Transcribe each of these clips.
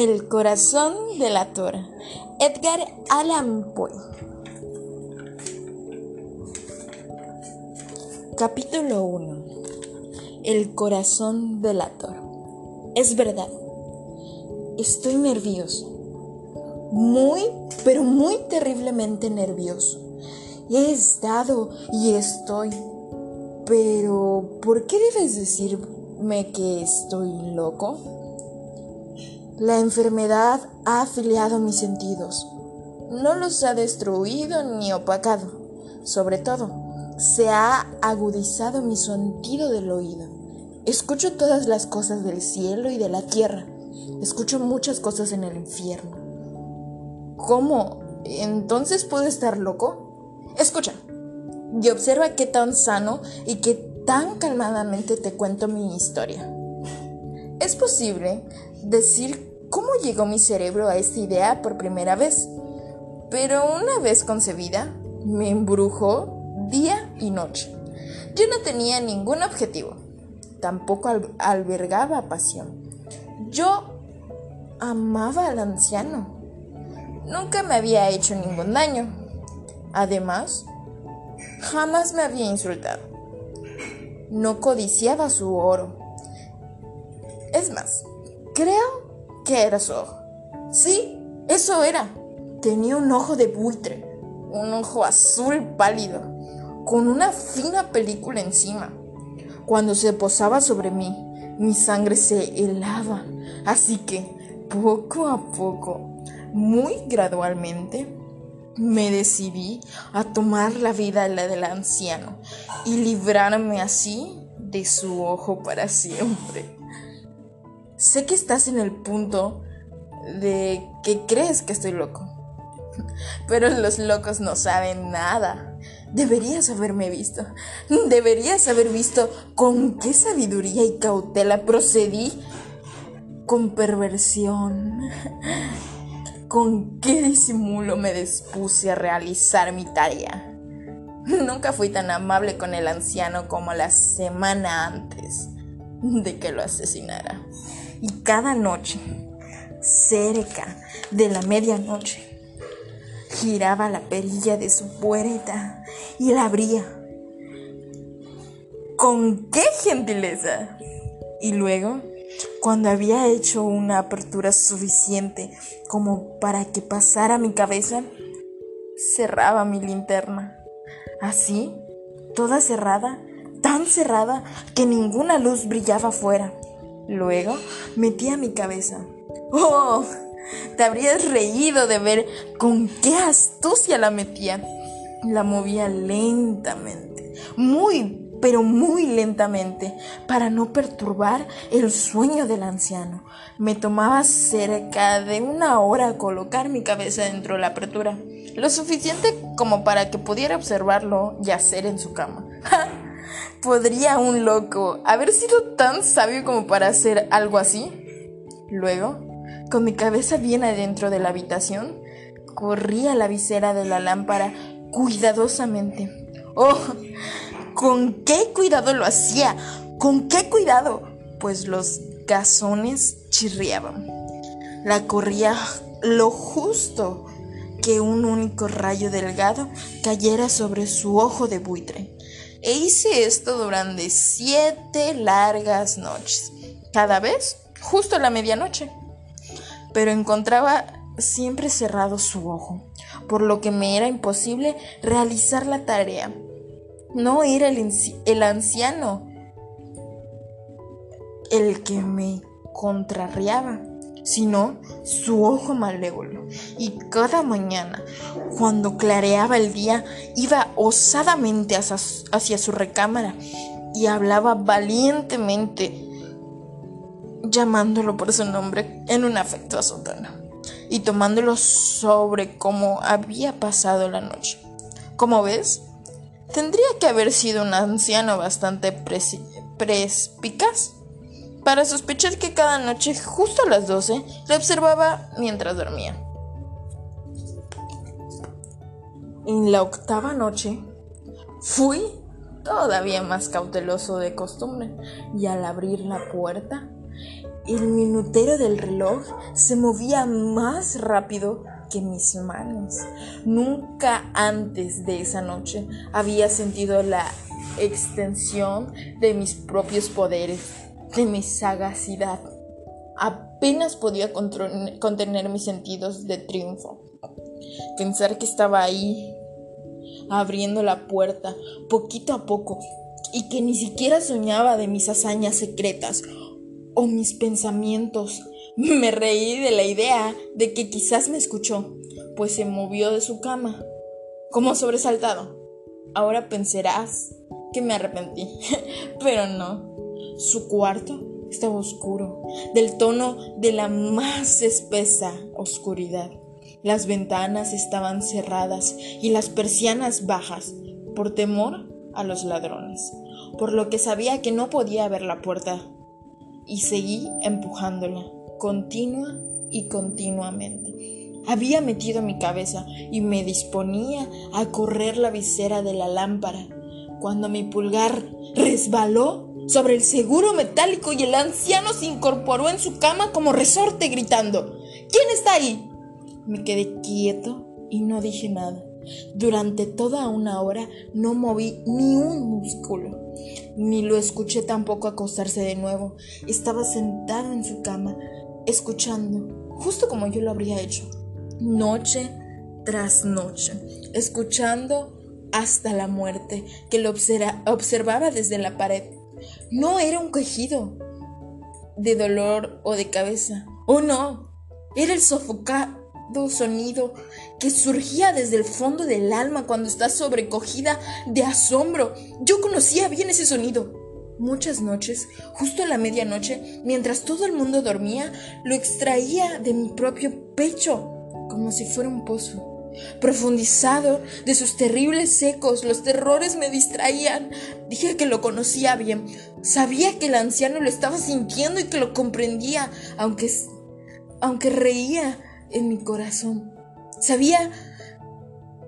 El corazón del actor. Edgar Allan Poe. Capítulo 1. El corazón del actor. Es verdad. Estoy nervioso. Muy, pero muy terriblemente nervioso. He estado y estoy. Pero, ¿por qué debes decirme que estoy loco? La enfermedad ha afiliado mis sentidos. No los ha destruido ni opacado. Sobre todo, se ha agudizado mi sentido del oído. Escucho todas las cosas del cielo y de la tierra. Escucho muchas cosas en el infierno. ¿Cómo? ¿Entonces puedo estar loco? Escucha. Y observa qué tan sano y qué tan calmadamente te cuento mi historia. Es posible decir cómo llegó mi cerebro a esta idea por primera vez, pero una vez concebida, me embrujó día y noche. Yo no tenía ningún objetivo, tampoco albergaba pasión. Yo amaba al anciano. Nunca me había hecho ningún daño. Además, jamás me había insultado. No codiciaba su oro. Es más, creo ¿Qué era su ojo? Sí, eso era. Tenía un ojo de buitre, un ojo azul pálido, con una fina película encima. Cuando se posaba sobre mí, mi sangre se helaba, así que poco a poco, muy gradualmente, me decidí a tomar la vida la del anciano y librarme así de su ojo para siempre. Sé que estás en el punto de que crees que estoy loco. Pero los locos no saben nada. Deberías haberme visto. Deberías haber visto con qué sabiduría y cautela procedí con perversión. Con qué disimulo me dispuse a realizar mi tarea. Nunca fui tan amable con el anciano como la semana antes de que lo asesinara y cada noche, cerca de la medianoche, giraba la perilla de su puerta y la abría. ¿Con qué gentileza? Y luego, cuando había hecho una apertura suficiente como para que pasara mi cabeza, cerraba mi linterna. Así, toda cerrada, tan cerrada que ninguna luz brillaba afuera. Luego metía mi cabeza. ¡Oh! Te habrías reído de ver con qué astucia la metía. La movía lentamente, muy, pero muy lentamente, para no perturbar el sueño del anciano. Me tomaba cerca de una hora colocar mi cabeza dentro de la apertura, lo suficiente como para que pudiera observarlo yacer en su cama. ¿Podría un loco haber sido tan sabio como para hacer algo así? Luego, con mi cabeza bien adentro de la habitación, corrí a la visera de la lámpara cuidadosamente. ¡Oh! ¿Con qué cuidado lo hacía? ¿Con qué cuidado? Pues los gasones chirriaban. La corría lo justo que un único rayo delgado cayera sobre su ojo de buitre. E hice esto durante siete largas noches, cada vez justo a la medianoche. Pero encontraba siempre cerrado su ojo, por lo que me era imposible realizar la tarea. No era el, anciano el que me contrarriaba sino su ojo malévolo. Y cada mañana, cuando clareaba el día, iba osadamente hacia, su recámara y hablaba valientemente, llamándolo por su nombre en un afectuoso tono y tomándolo sobre cómo había pasado la noche. Como ves, tendría que haber sido un anciano bastante perspicaz para sospechar que cada noche, justo a las 12, le observaba mientras dormía. En la octava noche, fui todavía más cauteloso de costumbre y al abrir la puerta, El minutero del reloj se movía más rápido que mis manos. Nunca antes de esa noche había sentido la extensión de mis propios poderes, de mi sagacidad. Apenas podía contener mis sentidos de triunfo. Pensar que estaba ahí, abriendo la puerta, poquito a poco, y que ni siquiera soñaba de mis hazañas secretas o mis pensamientos. Me reí de la idea de que quizás me escuchó, pues se movió de su cama, como sobresaltado. Ahora pensarás que me arrepentí, pero no. Su cuarto estaba oscuro, del tono de la más espesa oscuridad. Las ventanas estaban cerradas y las persianas bajas, por temor a los ladrones, por lo que sabía que no podía ver la puerta. Y seguí empujándola, continua y continuamente. Había metido mi cabeza y me disponía a correr la visera de la lámpara, cuando mi pulgar resbaló sobre el seguro metálico y el anciano se incorporó en su cama como resorte gritando ¿Quién está ahí? Me quedé quieto y no dije nada. Durante toda una hora no moví ni un músculo, ni lo escuché tampoco acostarse de nuevo. Estaba sentado en su cama, escuchando, justo como yo lo habría hecho, noche tras noche, escuchando hasta la muerte, que lo observaba desde la pared. No era un quejido de dolor o de cabeza. Oh no, era el sofocado sonido que surgía desde el fondo del alma cuando está sobrecogida de asombro. Yo conocía bien ese sonido. Muchas noches, justo a la medianoche, mientras todo el mundo dormía, lo extraía de mi propio pecho, como si fuera un pozo. Profundizado de sus terribles ecos, los terrores me distraían. Dije que lo conocía bien. Sabía que el anciano lo estaba sintiendo y que lo comprendía, aunque, aunque reía en mi corazón. Sabía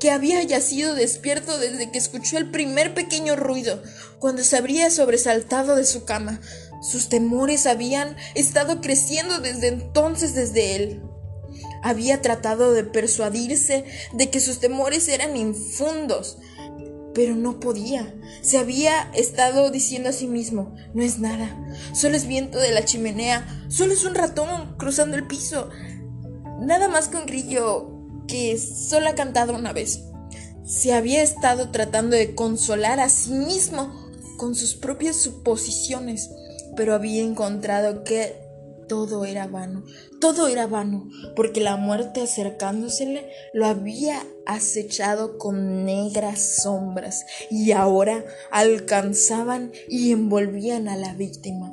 que había yacido despierto desde que escuchó el primer pequeño ruido, cuando se habría sobresaltado de su cama. Sus temores habían estado creciendo desde entonces desde él. Había tratado de persuadirse de que sus temores eran infundos, pero no podía. Se había estado diciendo a sí mismo, no es nada, solo es viento de la chimenea, solo es un ratón cruzando el piso, nada más un grillo que solo ha cantado una vez. Se había estado tratando de consolar a sí mismo con sus propias suposiciones, pero había encontrado que todo era vano, todo era vano, porque la muerte acercándosele lo había acechado con negras sombras y ahora alcanzaban y envolvían a la víctima.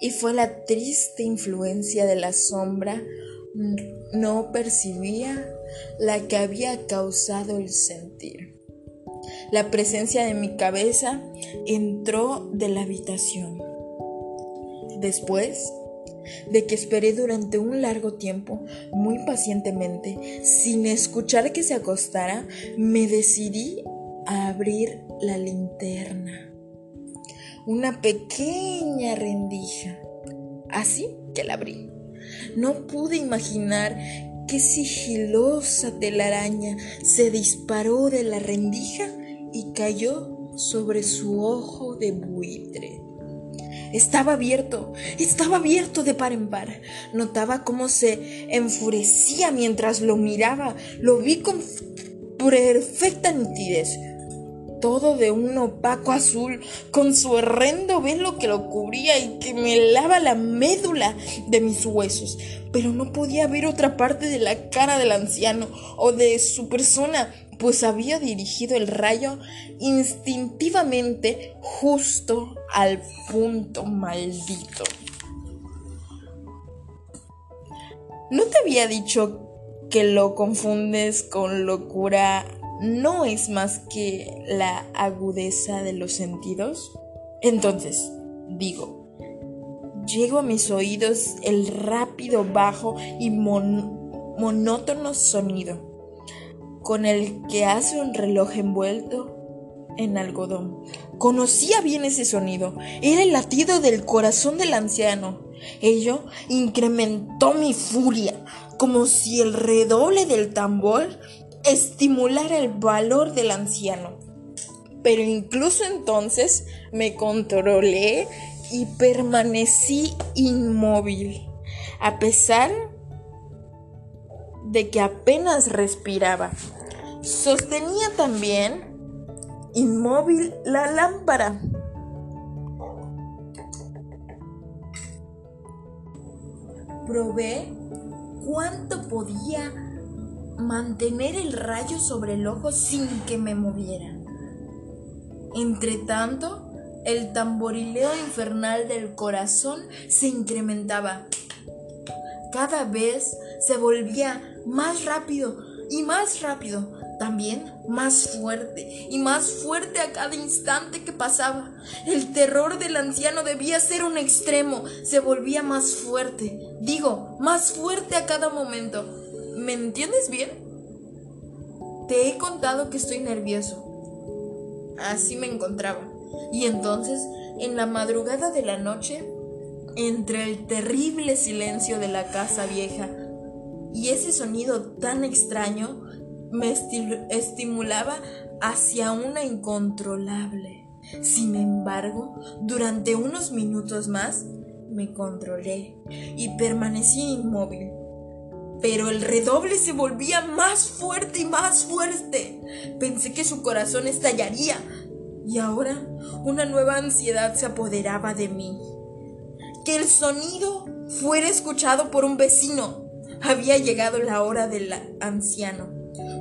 Y fue la triste influencia de la sombra no percibía la que había causado el sentir. La presencia de mi cabeza entró de la habitación. Después de que esperé durante un largo tiempo, muy pacientemente, sin escuchar que se acostara, me decidí a abrir la linterna. Una pequeña rendija. Así que la abrí. No pude imaginar qué sigilosa telaraña se disparó de la rendija y cayó sobre su ojo de buitre. Estaba abierto, estaba abierto de par en par. Notaba cómo se enfurecía mientras lo miraba. Lo vi con perfecta nitidez todo de un opaco azul, con su horrendo velo que lo cubría y que me lava la médula de mis huesos. Pero no podía ver otra parte de la cara del anciano o de su persona, pues había dirigido el rayo instintivamente justo al punto maldito. ¿No te había dicho que lo confundes con locura no es más que la agudeza de los sentidos? Entonces, digo, llego a mis oídos el rápido, bajo y monótono sonido con el que hace un reloj envuelto en algodón. Conocía bien ese sonido. Era el latido del corazón del anciano. Ello incrementó mi furia, como si el redoble del tambor estimulara el valor del anciano. Pero incluso entonces me controlé y permanecí inmóvil, a pesar de que apenas respiraba. Sostenía también inmóvil la lámpara. Probé cuánto podía mantener el rayo sobre el ojo sin que me moviera. Entre tanto, el tamborileo infernal del corazón se incrementaba. Cada vez se volvía más rápido y más rápido, también más fuerte y más fuerte a cada instante que pasaba. El terror del anciano debía ser un extremo, se volvía más fuerte, digo, más fuerte a cada momento. ¿Me entiendes bien? Te he contado que estoy nervioso. Así me encontraba. Y entonces, en la madrugada de la noche, entre el terrible silencio de la casa vieja y ese sonido tan extraño, me estimulaba hacia una incontrolable. Sin embargo, durante unos minutos más, me controlé y permanecí inmóvil. Pero el redoble se volvía más fuerte y más fuerte. Pensé que su corazón estallaría. Y ahora una nueva ansiedad se apoderaba de mí. Que el sonido fuera escuchado por un vecino. Había llegado la hora del anciano.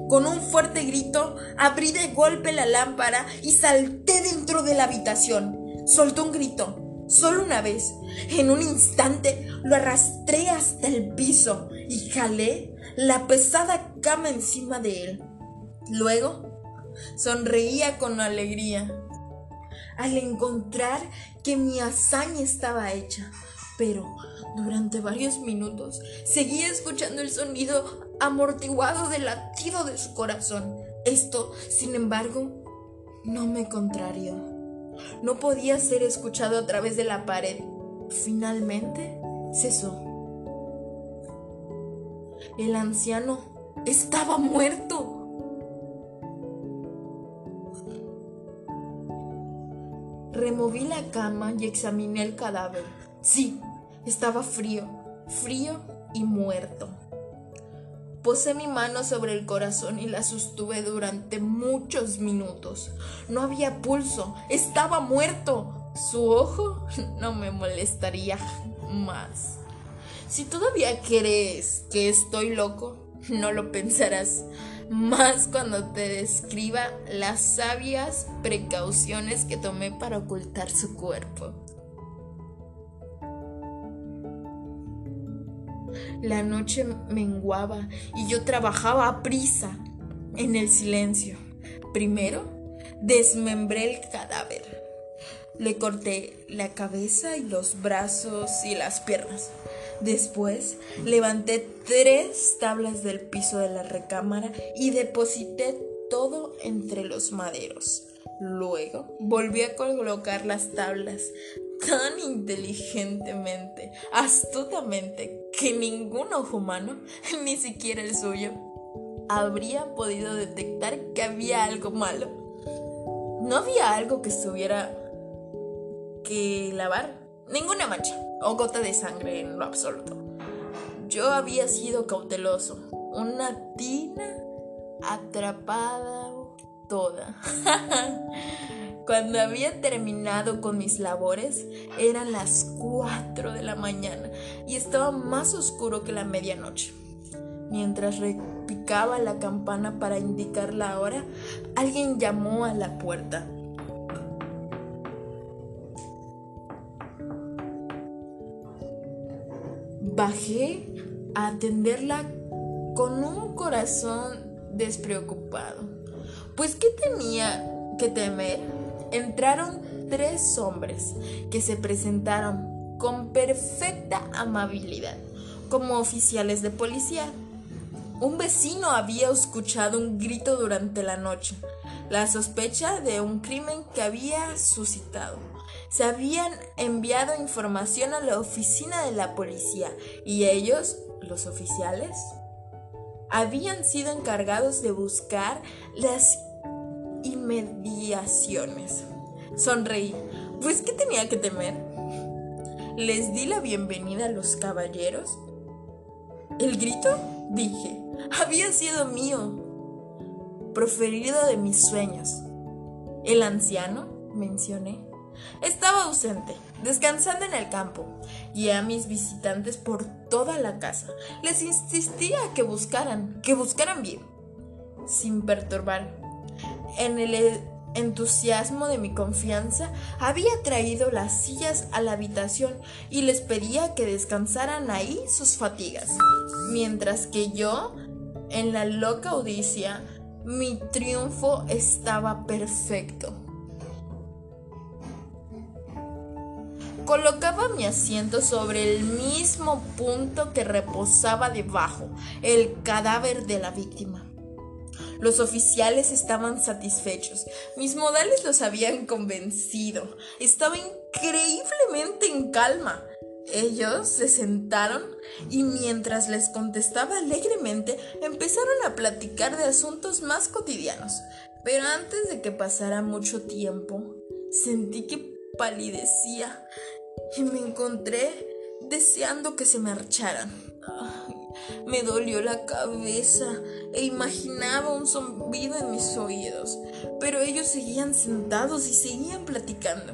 Con un fuerte grito, abrí de golpe la lámpara y salté dentro de la habitación. Soltó un grito, solo una vez. En un instante lo arrastré hasta el piso y jalé la pesada cama encima de él. Luego sonreía con alegría al encontrar que mi hazaña estaba hecha, pero durante varios minutos seguía escuchando el sonido amortiguado del latido de su corazón. Esto, sin embargo, no me contrarió. No podía ser escuchado a través de la pared. Finalmente cesó. El anciano estaba muerto. Removí la cama y examiné el cadáver. Sí, estaba frío, frío y muerto. Posé mi mano sobre el corazón y la sostuve durante muchos minutos. No había pulso, estaba muerto. Su ojo no me molestaría más. Si todavía crees que estoy loco, no lo pensarás más cuando te describa las sabias precauciones que tomé para ocultar su cuerpo. La noche menguaba y yo trabajaba a prisa en el silencio. Primero, desmembré el cadáver. Le corté la cabeza y los brazos y las piernas. Después levanté tres tablas del piso de la recámara y deposité todo entre los maderos. Luego volví a colocar las tablas tan inteligentemente, astutamente, que ningún ojo humano, ni siquiera el suyo, habría podido detectar que había algo malo. No había algo que estuviera que lavar, ninguna mancha o gota de sangre en lo absoluto. Yo había sido cauteloso, una tina atrapada toda. Cuando había terminado con mis labores, eran las 4 de la mañana y estaba más oscuro que la medianoche. Mientras repicaba la campana para indicar la hora, alguien llamó a la puerta. Bajé a atenderla con un corazón despreocupado. Pues ¿qué tenía que temer? Entraron tres hombres que se presentaron con perfecta amabilidad como oficiales de policía. Un vecino había escuchado un grito durante la noche. la sospecha de un crimen que había suscitado. Se habían enviado información a la oficina de la policía y ellos, los oficiales, habían sido encargados de buscar las inmediaciones. Sonreí, pues ¿qué tenía que temer? Les di la bienvenida a los caballeros. ¿El grito? Dije, había sido mío, proferido de mis sueños. El anciano, mencioné, estaba ausente, descansando en el campo, y a mis visitantes por toda la casa. Les insistía que buscaran, que buscaran bien, sin perturbar. En el entusiasmo de mi confianza, había traído las sillas a la habitación y les pedía que descansaran ahí sus fatigas, mientras que yo, en la loca odicia, mi triunfo estaba perfecto. Colocaba mi asiento sobre el mismo punto que reposaba debajo, el cadáver de la víctima. Los oficiales estaban satisfechos. Mis modales los habían convencido. Estaba increíblemente en calma. Ellos se sentaron y mientras les contestaba alegremente empezaron a platicar de asuntos más cotidianos. Pero antes de que pasara mucho tiempo, sentí que palidecía y me encontré deseando que se marcharan. Me dolió la cabeza e imaginaba un zumbido en mis oídos, pero ellos seguían sentados y seguían platicando.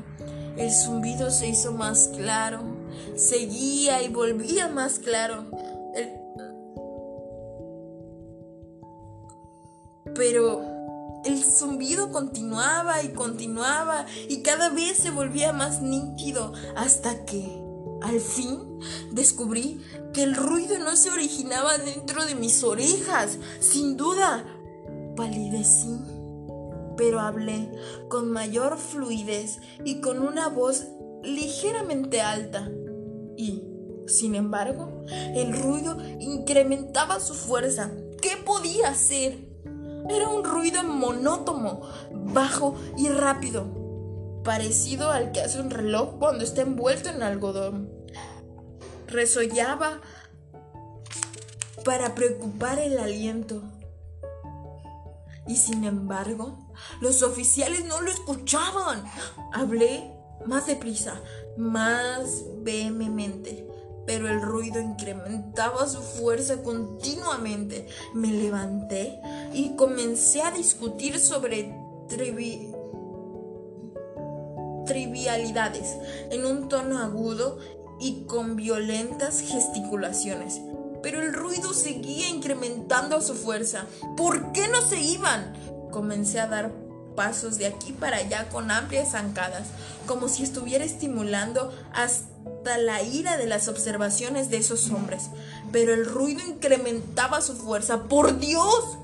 El zumbido se hizo más claro, seguía y volvía más claro. Pero el zumbido continuaba y continuaba y cada vez se volvía más nítido hasta que, al fin, descubrí que el ruido no se originaba dentro de mis orejas. Sin duda, palidecí, pero hablé con mayor fluidez y con una voz ligeramente alta. Y, sin embargo, el ruido incrementaba su fuerza. ¿Qué podía hacer? Era un ruido monótono, bajo y rápido, parecido al que hace un reloj cuando está envuelto en algodón. Resollaba para preocupar el aliento. Y sin embargo, los oficiales no lo escuchaban. Hablé más deprisa, más vehemente pero el ruido incrementaba su fuerza continuamente. Me levanté y comencé a discutir sobre trivialidades en un tono agudo y con violentas gesticulaciones. Pero el ruido seguía incrementando su fuerza. ¿Por qué no se iban? Comencé a dar pasos de aquí para allá con amplias zancadas, como si estuviera estimulando hasta la ira de las observaciones de esos hombres, pero el ruido incrementaba su fuerza. ¡Por Dios!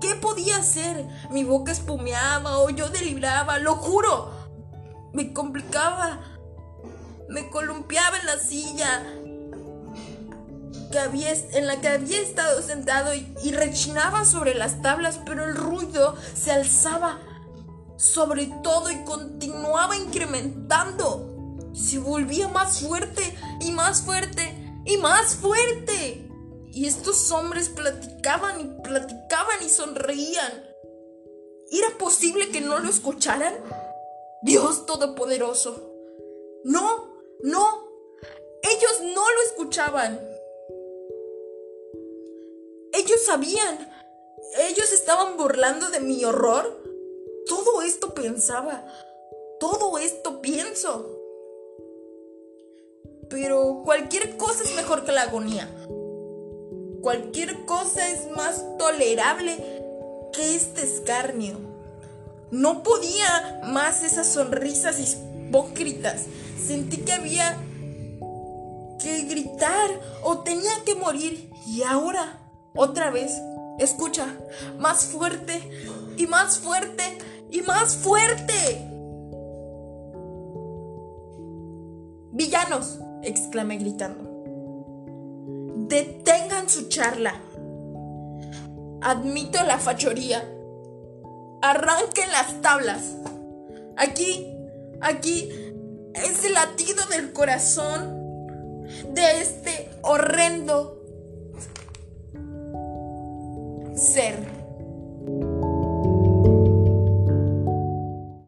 ¿Qué podía hacer? Mi boca espumeaba o yo deliraba, lo juro. Me complicaba. Me columpiaba en la silla que había, en la que había estado sentado y, y rechinaba sobre las tablas, pero el ruido se alzaba sobre todo y continuaba incrementando se volvía más fuerte y más fuerte y más fuerte. Y estos hombres platicaban y platicaban y sonreían. ¿Era posible que no lo escucharan? Dios Todopoderoso. No, no. Ellos no lo escuchaban. Ellos sabían. Ellos estaban burlando de mi horror. Todo esto pensaba. Todo esto pienso. Pero cualquier cosa es mejor que la agonía. Cualquier cosa es más tolerable que este escarnio. No podía más esas sonrisas hipócritas. Sentí que había que gritar o tenía que morir. Y ahora, otra vez, escucha, más fuerte y más fuerte y más fuerte. Villanos exclamé gritando. Detengan su charla. Admito la fachoría. Arranquen las tablas. Aquí, aquí es el latido del corazón de este horrendo ser.